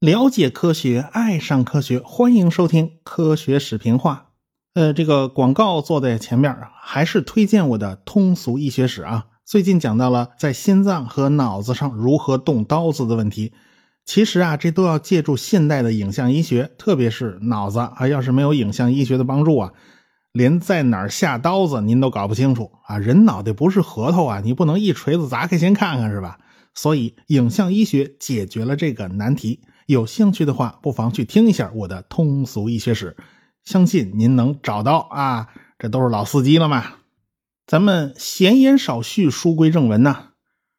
了解科学，爱上科学，欢迎收听《科学史评话》。呃，这个广告做在前面，还是推荐我的通俗医学史啊。最近讲到了在心脏和脑子上如何动刀子的问题。其实啊，这都要借助现代的影像医学，特别是脑子啊。要是没有影像医学的帮助啊，连在哪儿下刀子您都搞不清楚啊。人脑袋不是核桃啊，你不能一锤子砸开先看看是吧？所以影像医学解决了这个难题。有兴趣的话，不妨去听一下我的通俗医学史。相信您能找到啊，这都是老司机了嘛。咱们闲言少叙，书归正文呐。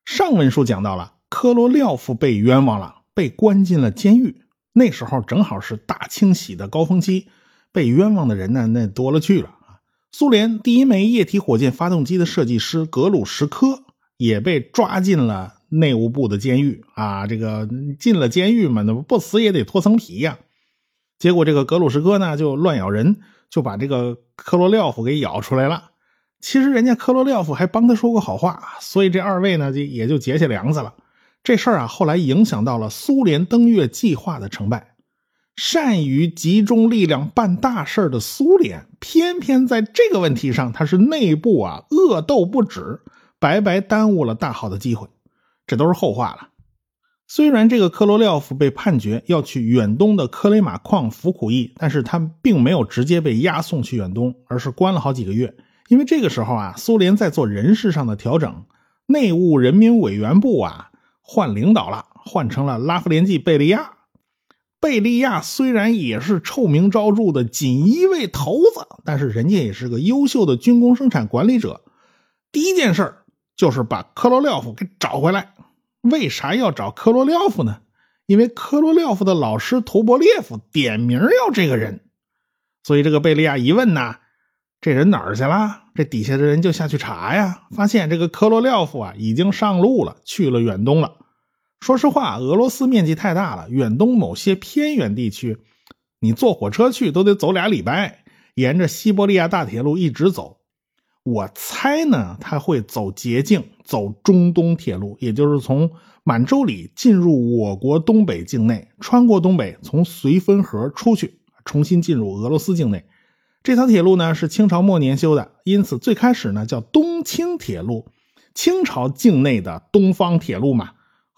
上文书讲到了科罗廖夫被冤枉了，被关进了监狱。那时候正好是大清洗的高峰期，被冤枉的人呢那多了去了啊。苏联第一枚液体火箭发动机的设计师格鲁什科也被抓进了内务部的监狱啊。这个进了监狱嘛，那不死也得脱层皮呀。结果这个格鲁什科呢就乱咬人，就把这个科罗廖夫给咬出来了。其实人家科罗廖夫还帮他说过好话，所以这二位呢就也就结下梁子了。这事儿啊后来影响到了苏联登月计划的成败。善于集中力量办大事的苏联，偏偏在这个问题上他是内部啊恶斗不止，白白耽误了大好的机会。这都是后话了。虽然这个科罗廖夫被判决要去远东的克雷马矿服苦役，但是他并没有直接被押送去远东，而是关了好几个月。因为这个时候啊，苏联在做人事上的调整，内务人民委员部啊换领导了，换成了拉夫连季·贝利亚。贝利亚虽然也是臭名昭著的锦衣卫头子，但是人家也是个优秀的军工生产管理者。第一件事就是把科罗廖夫给找回来。为啥要找科罗廖夫呢？因为科罗廖夫的老师图波列夫点名要这个人，所以这个贝利亚一问呐，这人哪儿去了？这底下的人就下去查呀，发现这个科罗廖夫啊已经上路了，去了远东了。说实话，俄罗斯面积太大了，远东某些偏远地区，你坐火车去都得走俩礼拜，沿着西伯利亚大铁路一直走。我猜呢，他会走捷径，走中东铁路，也就是从满洲里进入我国东北境内，穿过东北，从绥芬河出去，重新进入俄罗斯境内。这条铁路呢是清朝末年修的，因此最开始呢叫东清铁路，清朝境内的东方铁路嘛。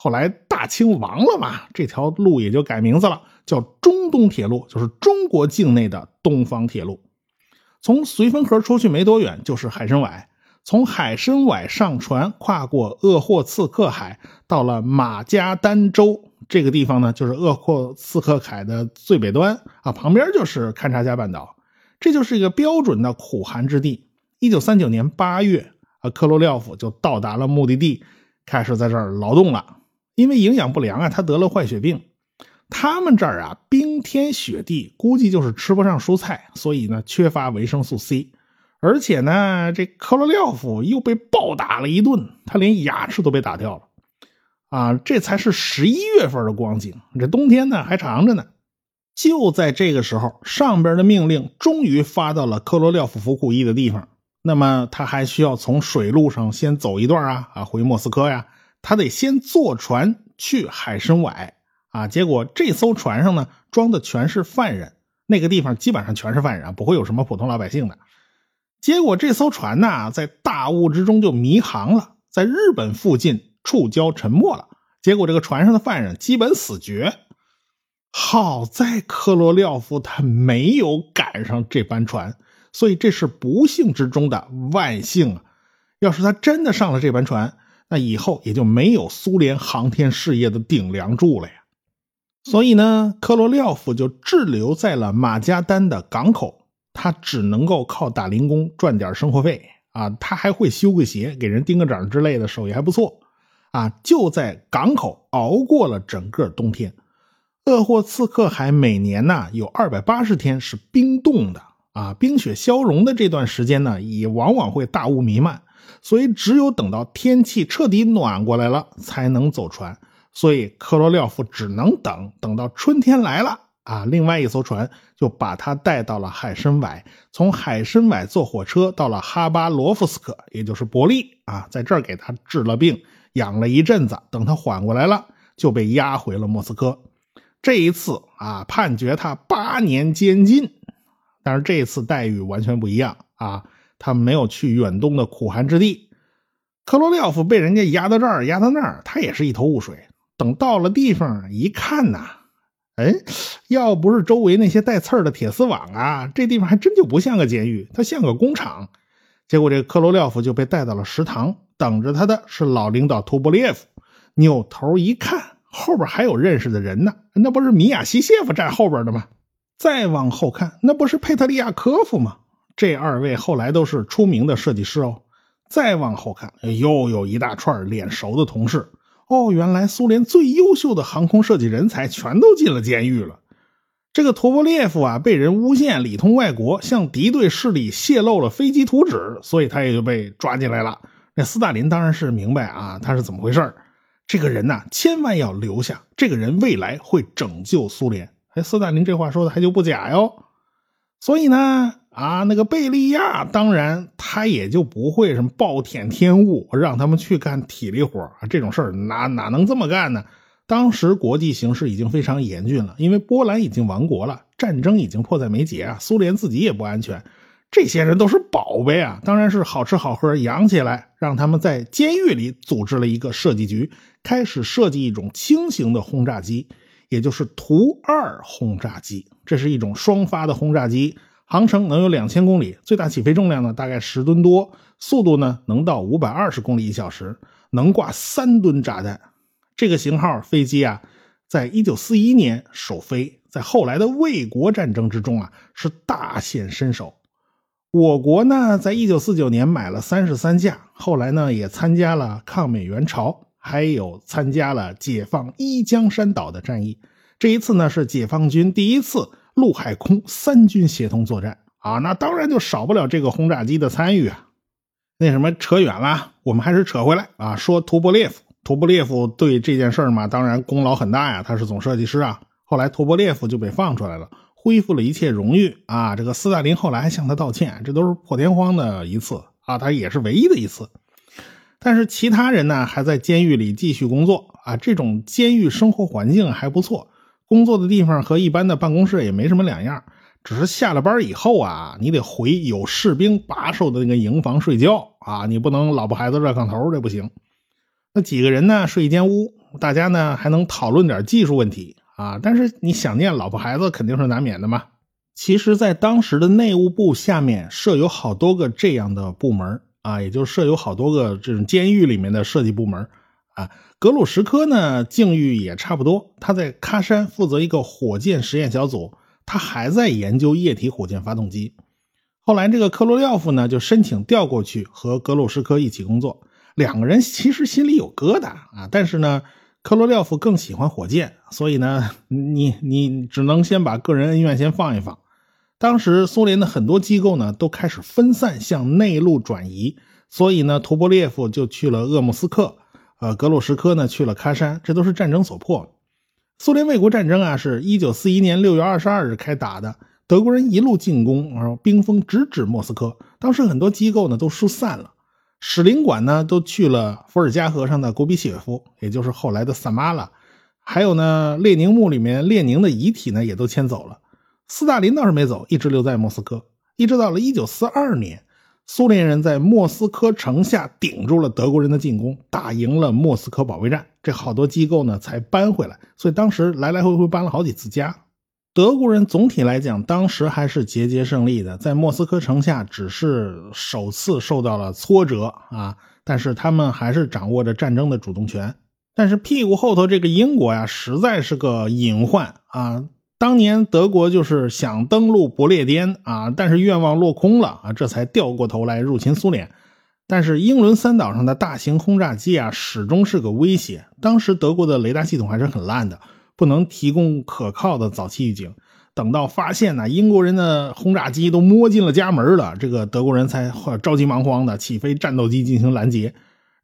后来大清亡了嘛，这条路也就改名字了，叫中东铁路，就是中国境内的东方铁路。从绥芬河出去没多远，就是海参崴。从海参崴上船，跨过鄂霍次克海，到了马加丹州这个地方呢，就是鄂霍次克海的最北端啊，旁边就是勘察加半岛，这就是一个标准的苦寒之地。一九三九年八月，啊，科罗廖夫就到达了目的地，开始在这儿劳动了。因为营养不良啊，他得了坏血病。他们这儿啊，冰天雪地，估计就是吃不上蔬菜，所以呢，缺乏维生素 C。而且呢，这科罗廖夫又被暴打了一顿，他连牙齿都被打掉了。啊，这才是十一月份的光景，这冬天呢还长着呢。就在这个时候，上边的命令终于发到了科罗廖夫服苦役的地方。那么他还需要从水路上先走一段啊啊，回莫斯科呀，他得先坐船去海参崴。啊！结果这艘船上呢，装的全是犯人，那个地方基本上全是犯人啊，不会有什么普通老百姓的。结果这艘船呢，在大雾之中就迷航了，在日本附近触礁沉没了。结果这个船上的犯人基本死绝。好在科罗廖夫他没有赶上这班船，所以这是不幸之中的万幸啊！要是他真的上了这班船，那以后也就没有苏联航天事业的顶梁柱了呀。所以呢，科罗廖夫就滞留在了马加丹的港口，他只能够靠打零工赚点生活费啊。他还会修个鞋，给人钉个掌之类的，手艺还不错啊。就在港口熬过了整个冬天。鄂霍次克海每年呢有二百八十天是冰冻的啊，冰雪消融的这段时间呢，也往往会大雾弥漫，所以只有等到天气彻底暖过来了，才能走船。所以科罗廖夫只能等等到春天来了。啊，另外一艘船就把他带到了海参崴，从海参崴坐火车到了哈巴罗夫斯克，也就是伯利。啊，在这儿给他治了病，养了一阵子，等他缓过来了，就被押回了莫斯科。这一次啊，判决他八年监禁，但是这次待遇完全不一样。啊，他没有去远东的苦寒之地。科罗廖夫被人家押到这儿，押到那儿，他也是一头雾水。等到了地方一看呐。哎，要不是周围那些带刺儿的铁丝网啊，这地方还真就不像个监狱，它像个工厂。结果这克罗廖夫就被带到了食堂，等着他的是老领导图波列夫。扭头一看，后边还有认识的人呢，那不是米亚西谢夫站后边的吗？再往后看，那不是佩特利亚科夫吗？这二位后来都是出名的设计师哦。再往后看，又有一大串脸熟的同事。哦，原来苏联最优秀的航空设计人才全都进了监狱了。这个托波列夫啊，被人诬陷里通外国，向敌对势力泄露了飞机图纸，所以他也就被抓进来了。那斯大林当然是明白啊，他是怎么回事这个人呐，千万要留下，这个人未来会拯救苏联。哎，斯大林这话说的还就不假哟。所以呢。啊，那个贝利亚，当然他也就不会什么暴殄天物，让他们去干体力活啊，这种事儿哪哪能这么干呢？当时国际形势已经非常严峻了，因为波兰已经亡国了，战争已经迫在眉睫啊，苏联自己也不安全，这些人都是宝贝啊，当然是好吃好喝养起来，让他们在监狱里组织了一个设计局，开始设计一种轻型的轰炸机，也就是图二轰炸机，这是一种双发的轰炸机。航程能有两千公里，最大起飞重量呢大概十吨多，速度呢能到五百二十公里一小时，能挂三吨炸弹。这个型号飞机啊，在一九四一年首飞，在后来的卫国战争之中啊是大显身手。我国呢，在一九四九年买了三十三架，后来呢也参加了抗美援朝，还有参加了解放一江山岛的战役。这一次呢是解放军第一次。陆海空三军协同作战啊，那当然就少不了这个轰炸机的参与啊。那什么扯远了，我们还是扯回来啊，说图波列夫，图波列夫对这件事嘛，当然功劳很大呀，他是总设计师啊。后来图波列夫就被放出来了，恢复了一切荣誉啊。这个斯大林后来还向他道歉，这都是破天荒的一次啊，他也是唯一的一次。但是其他人呢，还在监狱里继续工作啊，这种监狱生活环境还不错。工作的地方和一般的办公室也没什么两样，只是下了班以后啊，你得回有士兵把守的那个营房睡觉啊，你不能老婆孩子热炕头，这不行。那几个人呢睡一间屋，大家呢还能讨论点技术问题啊，但是你想念老婆孩子肯定是难免的嘛。其实，在当时的内务部下面设有好多个这样的部门啊，也就是设有好多个这种监狱里面的设计部门。啊，格鲁什科呢，境遇也差不多。他在喀山负责一个火箭实验小组，他还在研究液体火箭发动机。后来，这个克罗廖夫呢，就申请调过去和格鲁什科一起工作。两个人其实心里有疙瘩啊，但是呢，克罗廖夫更喜欢火箭，所以呢，你你只能先把个人恩怨先放一放。当时苏联的很多机构呢，都开始分散向内陆转移，所以呢，图波列夫就去了鄂木斯克。呃，格鲁什科呢去了喀山，这都是战争所迫。苏联卫国战争啊，是一九四一年六月二十二日开打的，德国人一路进攻，然后兵锋直指莫斯科。当时很多机构呢都疏散了，使领馆呢都去了伏尔加河上的古比雪夫，也就是后来的萨马拉。还有呢，列宁墓里面列宁的遗体呢也都迁走了。斯大林倒是没走，一直留在莫斯科，一直到了一九四二年。苏联人在莫斯科城下顶住了德国人的进攻，打赢了莫斯科保卫战，这好多机构呢才搬回来。所以当时来来回回搬了好几次家。德国人总体来讲，当时还是节节胜利的，在莫斯科城下只是首次受到了挫折啊，但是他们还是掌握着战争的主动权。但是屁股后头这个英国呀，实在是个隐患啊。当年德国就是想登陆不列颠啊，但是愿望落空了啊，这才掉过头来入侵苏联。但是英伦三岛上的大型轰炸机啊，始终是个威胁。当时德国的雷达系统还是很烂的，不能提供可靠的早期预警。等到发现呢，英国人的轰炸机都摸进了家门了，这个德国人才着急忙慌的起飞战斗机进行拦截。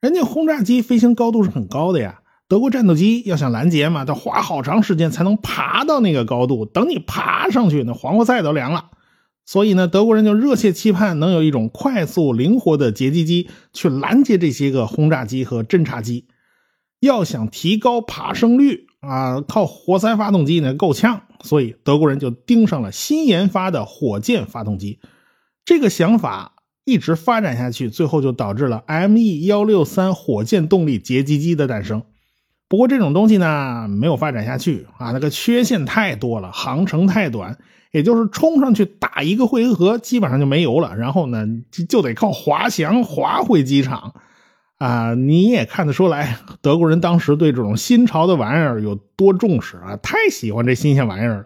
人家轰炸机飞行高度是很高的呀。德国战斗机要想拦截嘛，得花好长时间才能爬到那个高度。等你爬上去，那黄瓜菜都凉了。所以呢，德国人就热切期盼能有一种快速灵活的截击机去拦截这些个轰炸机和侦察机。要想提高爬升率啊，靠活塞发动机呢够呛。所以德国人就盯上了新研发的火箭发动机。这个想法。一直发展下去，最后就导致了 Me 幺六三火箭动力截击机的诞生。不过这种东西呢，没有发展下去啊，那个缺陷太多了，航程太短，也就是冲上去打一个回合，基本上就没油了。然后呢，就就得靠滑翔滑回机场啊。你也看得出来，德国人当时对这种新潮的玩意儿有多重视啊，太喜欢这新鲜玩意儿了。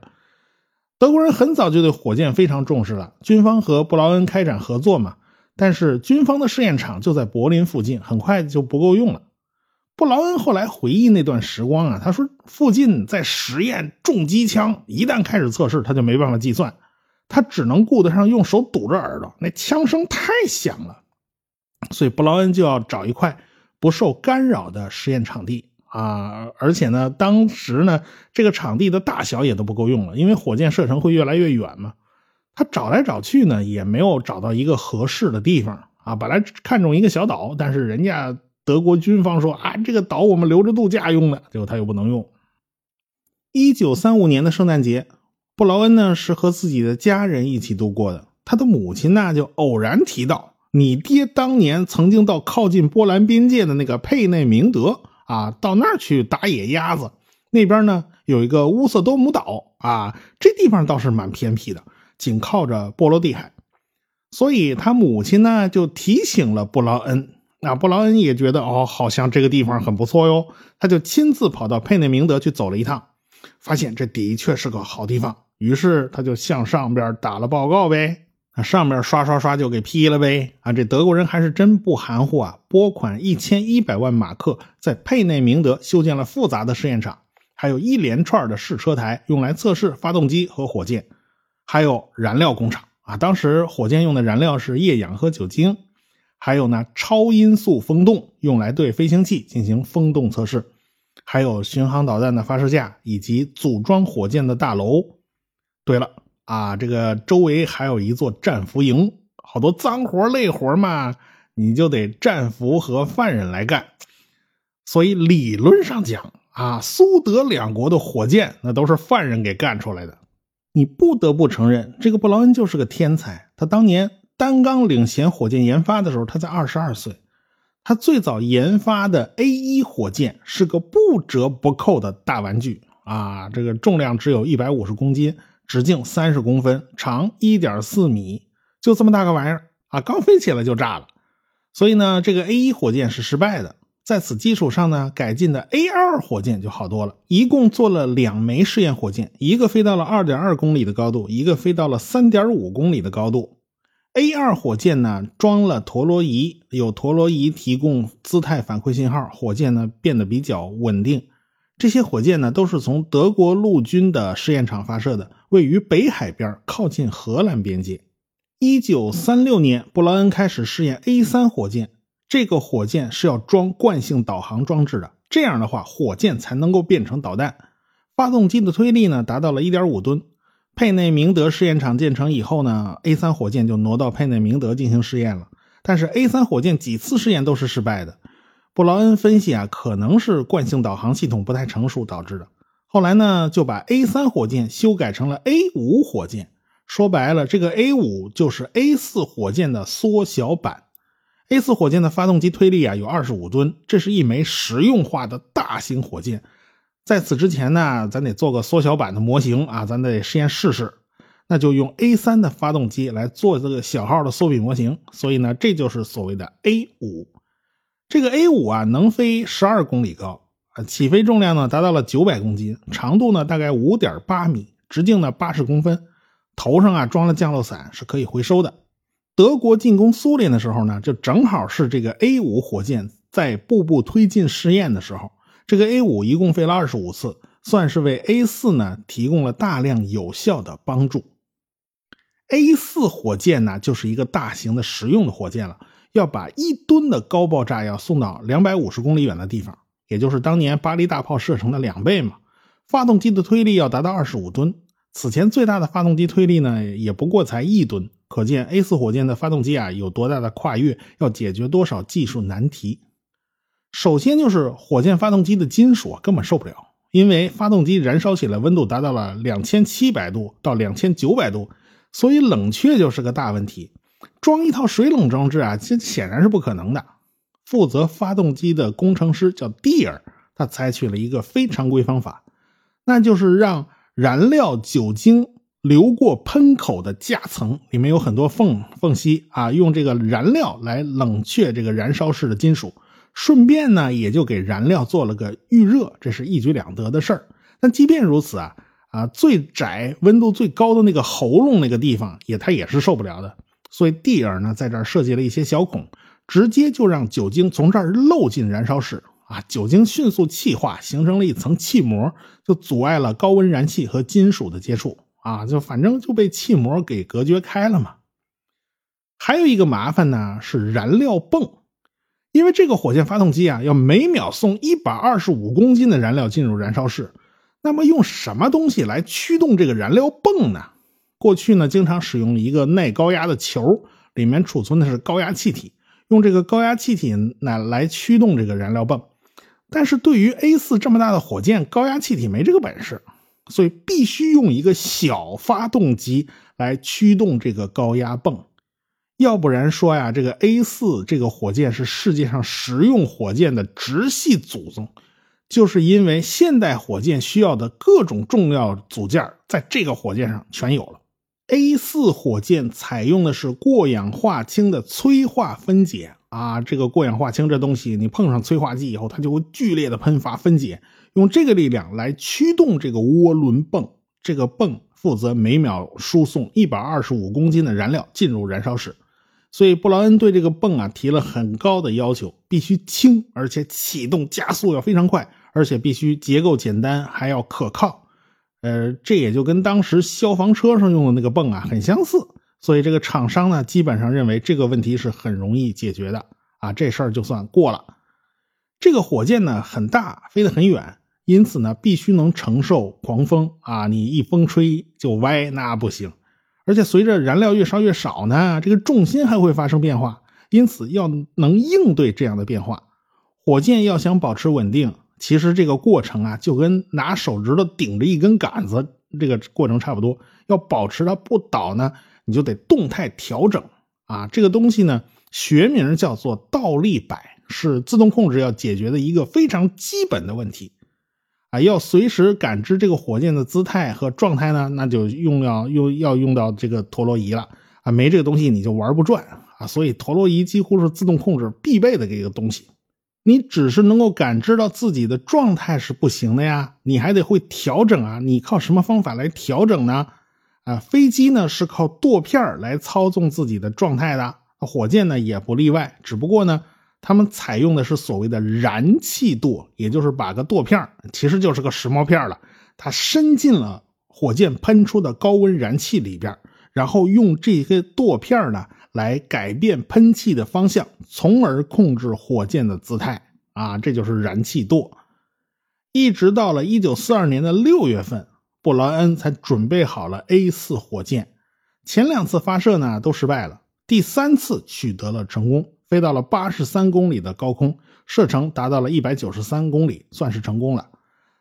德国人很早就对火箭非常重视了，军方和布劳恩开展合作嘛。但是军方的试验场就在柏林附近，很快就不够用了。布劳恩后来回忆那段时光啊，他说附近在实验重机枪，一旦开始测试，他就没办法计算，他只能顾得上用手堵着耳朵，那枪声太响了。所以布劳恩就要找一块不受干扰的实验场地啊，而且呢，当时呢，这个场地的大小也都不够用了，因为火箭射程会越来越远嘛。他找来找去呢，也没有找到一个合适的地方啊。本来看中一个小岛，但是人家德国军方说啊，这个岛我们留着度假用的，结果他又不能用。一九三五年的圣诞节，布劳恩呢是和自己的家人一起度过的。他的母亲呢就偶然提到，你爹当年曾经到靠近波兰边界的那个佩内明德啊，到那儿去打野鸭子。那边呢有一个乌瑟多姆岛啊，这地方倒是蛮偏僻的。紧靠着波罗的海，所以他母亲呢就提醒了布劳恩。那布劳恩也觉得哦，好像这个地方很不错哟，他就亲自跑到佩内明德去走了一趟，发现这的确是个好地方。于是他就向上边打了报告呗，那上面刷刷刷就给批了呗。啊，这德国人还是真不含糊啊，拨款一千一百万马克，在佩内明德修建了复杂的试验场，还有一连串的试车台，用来测试发动机和火箭。还有燃料工厂啊，当时火箭用的燃料是液氧和酒精，还有呢超音速风洞，用来对飞行器进行风洞测试，还有巡航导弹的发射架以及组装火箭的大楼。对了啊，这个周围还有一座战俘营，好多脏活累活嘛，你就得战俘和犯人来干。所以理论上讲啊，苏德两国的火箭那都是犯人给干出来的。你不得不承认，这个布劳恩就是个天才。他当年单刚领衔火箭研发的时候，他才二十二岁。他最早研发的 A 一火箭是个不折不扣的大玩具啊！这个重量只有一百五十公斤，直径三十公分，长一点四米，就这么大个玩意儿啊！刚飞起来就炸了。所以呢，这个 A 一火箭是失败的。在此基础上呢，改进的 A 二火箭就好多了。一共做了两枚试验火箭，一个飞到了二点二公里的高度，一个飞到了三点五公里的高度。A 二火箭呢，装了陀螺仪，有陀螺仪提供姿态反馈信号，火箭呢变得比较稳定。这些火箭呢，都是从德国陆军的试验场发射的，位于北海边，靠近荷兰边界。一九三六年，布劳恩开始试验 A 三火箭。这个火箭是要装惯性导航装置的，这样的话，火箭才能够变成导弹。发动机的推力呢，达到了1.5吨。佩内明德试验场建成以后呢，A3 火箭就挪到佩内明德进行试验了。但是 A3 火箭几次试验都是失败的。布劳恩分析啊，可能是惯性导航系统不太成熟导致的。后来呢，就把 A3 火箭修改成了 A5 火箭。说白了，这个 A5 就是 A4 火箭的缩小版。A 四火箭的发动机推力啊有二十五吨，这是一枚实用化的大型火箭。在此之前呢，咱得做个缩小版的模型啊，咱得实验试试。那就用 A 三的发动机来做这个小号的缩比模型。所以呢，这就是所谓的 A 五。这个 A 五啊，能飞十二公里高啊，起飞重量呢达到了九百公斤，长度呢大概五点八米，直径呢八十公分，头上啊装了降落伞，是可以回收的。德国进攻苏联的时候呢，就正好是这个 A 五火箭在步步推进试验的时候。这个 A 五一共飞了二十五次，算是为 A 四呢提供了大量有效的帮助。A 四火箭呢就是一个大型的实用的火箭了，要把一吨的高爆炸药送到两百五十公里远的地方，也就是当年巴黎大炮射程的两倍嘛。发动机的推力要达到二十五吨，此前最大的发动机推力呢，也不过才一吨。可见 A 四火箭的发动机啊有多大的跨越，要解决多少技术难题。首先就是火箭发动机的金属根本受不了，因为发动机燃烧起来温度达到了两千七百度到两千九百度，所以冷却就是个大问题。装一套水冷装置啊，这显然是不可能的。负责发动机的工程师叫蒂尔，他采取了一个非常规方法，那就是让燃料酒精流过喷口的夹层，里面有很多缝缝隙啊，用这个燃料来冷却这个燃烧室的金属，顺便呢也就给燃料做了个预热，这是一举两得的事儿。但即便如此啊啊，最窄、温度最高的那个喉咙那个地方，也它也是受不了的。所以蒂尔呢，在这儿设计了一些小孔，直接就让酒精从这儿漏进燃烧室啊，酒精迅速气化，形成了一层气膜，就阻碍了高温燃气和金属的接触啊，就反正就被气膜给隔绝开了嘛。还有一个麻烦呢，是燃料泵，因为这个火箭发动机啊，要每秒送一百二十五公斤的燃料进入燃烧室，那么用什么东西来驱动这个燃料泵呢？过去呢，经常使用一个耐高压的球，里面储存的是高压气体，用这个高压气体来来驱动这个燃料泵。但是对于 A 四这么大的火箭，高压气体没这个本事，所以必须用一个小发动机来驱动这个高压泵。要不然说呀，这个 A 四这个火箭是世界上实用火箭的直系祖宗。就是因为现代火箭需要的各种重要组件，在这个火箭上全有了。A 四火箭采用的是过氧化氢的催化分解啊，这个过氧化氢这东西，你碰上催化剂以后，它就会剧烈的喷发分解，用这个力量来驱动这个涡轮泵，这个泵负责每秒输送一百二十五公斤的燃料进入燃烧室，所以布劳恩对这个泵啊提了很高的要求，必须轻，而且启动加速要非常快，而且必须结构简单，还要可靠。呃，这也就跟当时消防车上用的那个泵啊很相似，所以这个厂商呢基本上认为这个问题是很容易解决的啊，这事儿就算过了。这个火箭呢很大，飞得很远，因此呢必须能承受狂风啊，你一风吹就歪，那不行。而且随着燃料越烧越少呢，这个重心还会发生变化，因此要能应对这样的变化，火箭要想保持稳定。其实这个过程啊，就跟拿手指头顶着一根杆子这个过程差不多。要保持它不倒呢，你就得动态调整啊。这个东西呢，学名叫做倒立摆，是自动控制要解决的一个非常基本的问题啊。要随时感知这个火箭的姿态和状态呢，那就用要用要用到这个陀螺仪了啊。没这个东西你就玩不转啊。所以陀螺仪几乎是自动控制必备的这个东西。你只是能够感知到自己的状态是不行的呀，你还得会调整啊。你靠什么方法来调整呢？啊，飞机呢是靠舵片来操纵自己的状态的，火箭呢也不例外。只不过呢，他们采用的是所谓的燃气舵，也就是把个舵片其实就是个石墨片了，它伸进了火箭喷出的高温燃气里边，然后用这些舵片呢。来改变喷气的方向，从而控制火箭的姿态啊，这就是燃气舵。一直到了一九四二年的六月份，布劳恩才准备好了 A 四火箭。前两次发射呢都失败了，第三次取得了成功，飞到了八十三公里的高空，射程达到了一百九十三公里，算是成功了。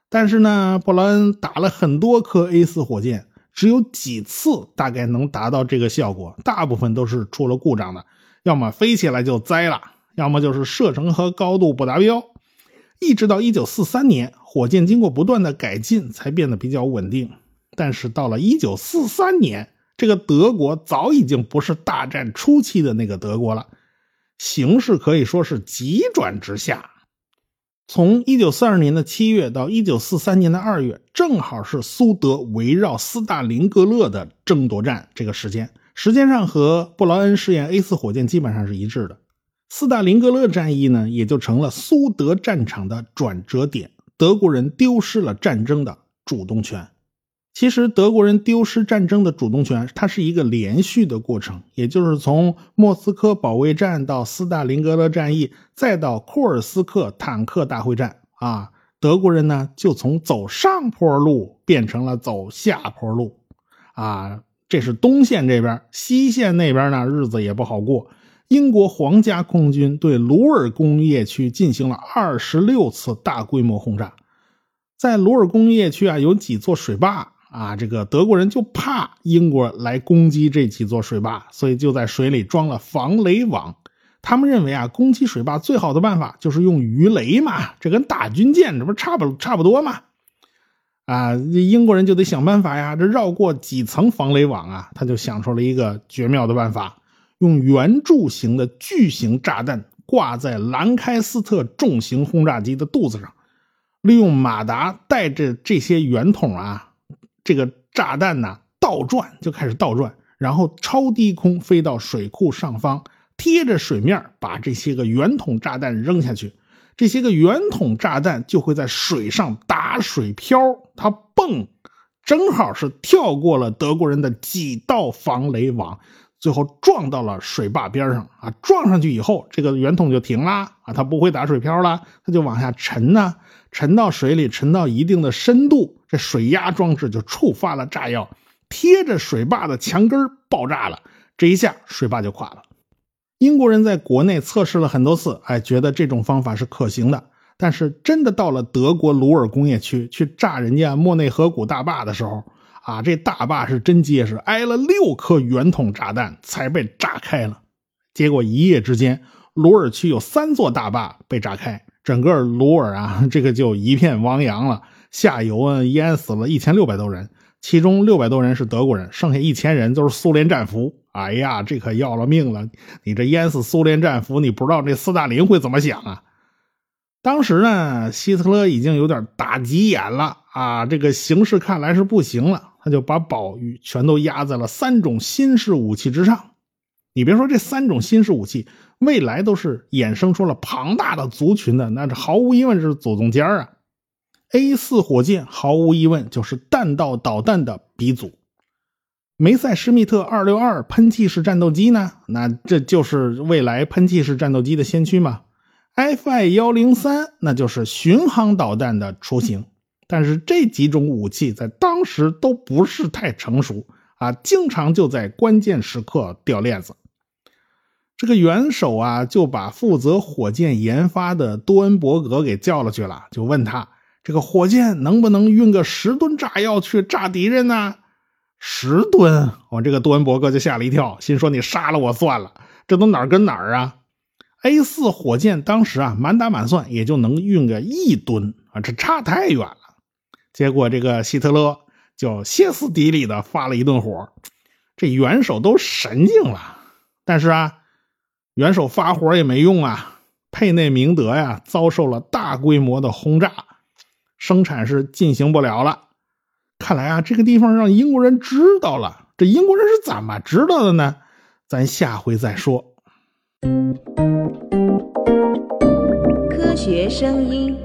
但是呢，布劳恩打了很多颗 A 四火箭。只有几次大概能达到这个效果，大部分都是出了故障的，要么飞起来就栽了，要么就是射程和高度不达标。一直到1943年，火箭经过不断的改进，才变得比较稳定。但是到了1943年，这个德国早已经不是大战初期的那个德国了，形势可以说是急转直下。从一九四二年的七月到一九四三年的二月，正好是苏德围绕斯大林格勒的争夺战这个时间，时间上和布劳恩试验 A 四火箭基本上是一致的。斯大林格勒战役呢，也就成了苏德战场的转折点，德国人丢失了战争的主动权。其实德国人丢失战争的主动权，它是一个连续的过程，也就是从莫斯科保卫战到斯大林格勒战役，再到库尔斯克坦克大会战。啊，德国人呢就从走上坡路变成了走下坡路，啊，这是东线这边，西线那边呢日子也不好过。英国皇家空军对鲁尔工业区进行了二十六次大规模轰炸，在鲁尔工业区啊有几座水坝啊，这个德国人就怕英国来攻击这几座水坝，所以就在水里装了防雷网。他们认为啊，攻击水坝最好的办法就是用鱼雷嘛，这跟打军舰这不差不差不多嘛？啊，英国人就得想办法呀，这绕过几层防雷网啊，他就想出了一个绝妙的办法，用圆柱形的巨型炸弹挂在兰开斯特重型轰炸机的肚子上，利用马达带着这些圆筒啊，这个炸弹呢倒转就开始倒转，然后超低空飞到水库上方。贴着水面把这些个圆筒炸弹扔下去，这些个圆筒炸弹就会在水上打水漂，它蹦，正好是跳过了德国人的几道防雷网，最后撞到了水坝边上啊！撞上去以后，这个圆筒就停啦啊，它不会打水漂了，它就往下沉呢，沉到水里，沉到一定的深度，这水压装置就触发了炸药，贴着水坝的墙根爆炸了，这一下水坝就垮了。英国人在国内测试了很多次，哎，觉得这种方法是可行的。但是真的到了德国鲁尔工业区去炸人家莫内河谷大坝的时候，啊，这大坝是真结实，挨了六颗圆筒炸弹才被炸开了。结果一夜之间，鲁尔区有三座大坝被炸开，整个鲁尔啊，这个就一片汪洋了，下游啊淹死了一千六百多人。其中六百多人是德国人，剩下一千人都是苏联战俘。哎呀，这可要了命了！你这淹死苏联战俘，你不知道这斯大林会怎么想啊？当时呢，希特勒已经有点打急眼了啊，这个形势看来是不行了，他就把宝玉全都压在了三种新式武器之上。你别说这三种新式武器，未来都是衍生出了庞大的族群的，那这毫无疑问是祖宗尖啊！A 四火箭毫无疑问就是弹道导弹的鼻祖，梅塞施密特二六二喷气式战斗机呢？那这就是未来喷气式战斗机的先驱嘛？FI 幺零三那就是巡航导弹的雏形。但是这几种武器在当时都不是太成熟啊，经常就在关键时刻掉链子。这个元首啊，就把负责火箭研发的多恩伯格给叫了去了，就问他。这个火箭能不能运个十吨炸药去炸敌人呢？十吨，我这个多恩伯格就吓了一跳，心说你杀了我算了，这都哪儿跟哪儿啊？A 四火箭当时啊，满打满算也就能运个一吨啊，这差太远了。结果这个希特勒就歇斯底里的发了一顿火，这元首都神经了。但是啊，元首发火也没用啊，佩内明德呀，遭受了大规模的轰炸。生产是进行不了了，看来啊，这个地方让英国人知道了。这英国人是怎么知道的呢？咱下回再说。科学声音。